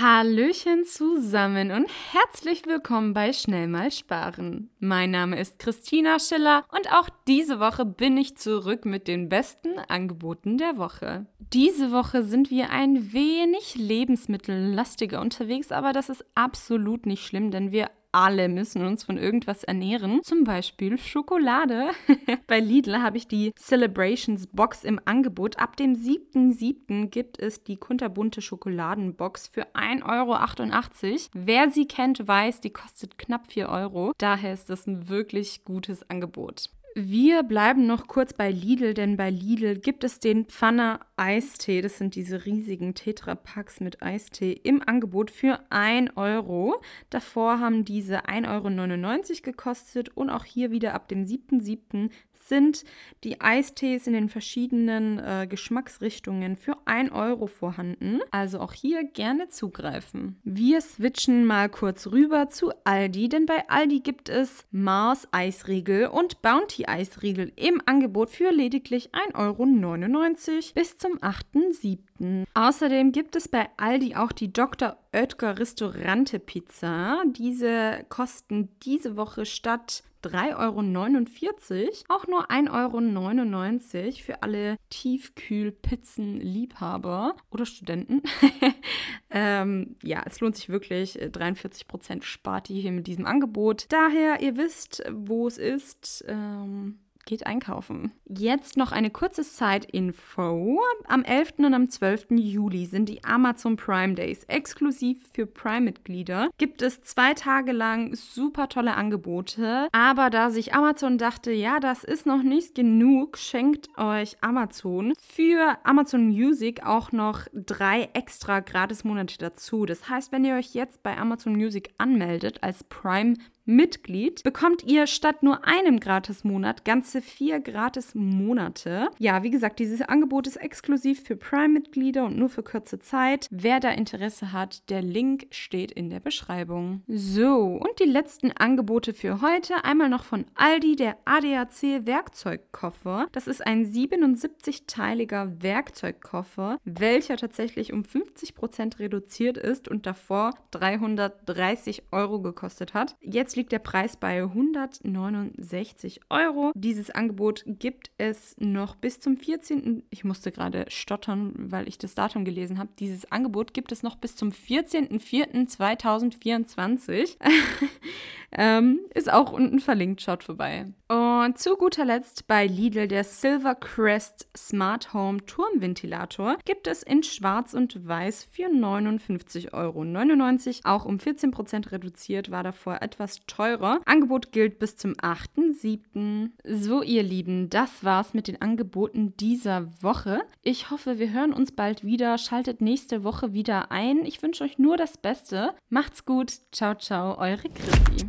Hallöchen zusammen und herzlich willkommen bei Schnell mal sparen. Mein Name ist Christina Schiller und auch diese Woche bin ich zurück mit den besten Angeboten der Woche. Diese Woche sind wir ein wenig lebensmittellastiger unterwegs, aber das ist absolut nicht schlimm, denn wir alle müssen uns von irgendwas ernähren. Zum Beispiel Schokolade. Bei Lidl habe ich die Celebrations Box im Angebot. Ab dem 7.7. gibt es die kunterbunte Schokoladenbox für 1,88 Euro. Wer sie kennt, weiß, die kostet knapp 4 Euro. Daher ist das ein wirklich gutes Angebot. Wir bleiben noch kurz bei Lidl, denn bei Lidl gibt es den Pfanner Eistee. Das sind diese riesigen Tetra-Packs mit Eistee im Angebot für 1 Euro. Davor haben diese 1,99 Euro gekostet und auch hier wieder ab dem 7.7 sind die Eistees in den verschiedenen äh, Geschmacksrichtungen für 1 Euro vorhanden. Also auch hier gerne zugreifen. Wir switchen mal kurz rüber zu Aldi, denn bei Aldi gibt es Mars Eisriegel und Bounty Eisriegel im Angebot für lediglich 1,99 Euro bis zum 8.7. Außerdem gibt es bei Aldi auch die Dr. Oetker Restaurante Pizza. Diese kosten diese Woche statt 3,49 Euro auch nur 1,99 Euro für alle Tiefkühlpizzen-Liebhaber oder Studenten. ähm, ja, es lohnt sich wirklich. 43% spart ihr hier mit diesem Angebot. Daher, ihr wisst, wo es ist. Ähm, geht einkaufen. Jetzt noch eine kurze Side-Info. Am 11. und am 12. Juli sind die Amazon Prime Days. Exklusiv für Prime-Mitglieder gibt es zwei Tage lang super tolle Angebote. Aber da sich Amazon dachte, ja, das ist noch nicht genug, schenkt euch Amazon für Amazon Music auch noch drei extra Gratis-Monate dazu. Das heißt, wenn ihr euch jetzt bei Amazon Music anmeldet als Prime-Mitglied, Mitglied bekommt ihr statt nur einem Gratis-Monat ganze vier Gratis-Monate. Ja, wie gesagt, dieses Angebot ist exklusiv für Prime-Mitglieder und nur für kurze Zeit. Wer da Interesse hat, der Link steht in der Beschreibung. So, und die letzten Angebote für heute. Einmal noch von Aldi, der ADAC Werkzeugkoffer. Das ist ein 77-teiliger Werkzeugkoffer, welcher tatsächlich um 50% reduziert ist und davor 330 Euro gekostet hat. Jetzt liegt der Preis bei 169 Euro. Dieses Angebot gibt es noch bis zum 14. Ich musste gerade stottern, weil ich das Datum gelesen habe. Dieses Angebot gibt es noch bis zum 14.04.2024. ähm, ist auch unten verlinkt, schaut vorbei. Und zu guter Letzt bei Lidl der Silver Crest Smart Home Turmventilator gibt es in Schwarz und Weiß für 59,99 Euro. Auch um 14% reduziert war davor etwas teurer. Angebot gilt bis zum 8.7. So, ihr Lieben, das war's mit den Angeboten dieser Woche. Ich hoffe, wir hören uns bald wieder. Schaltet nächste Woche wieder ein. Ich wünsche euch nur das Beste. Macht's gut. Ciao, ciao, eure Chrissy.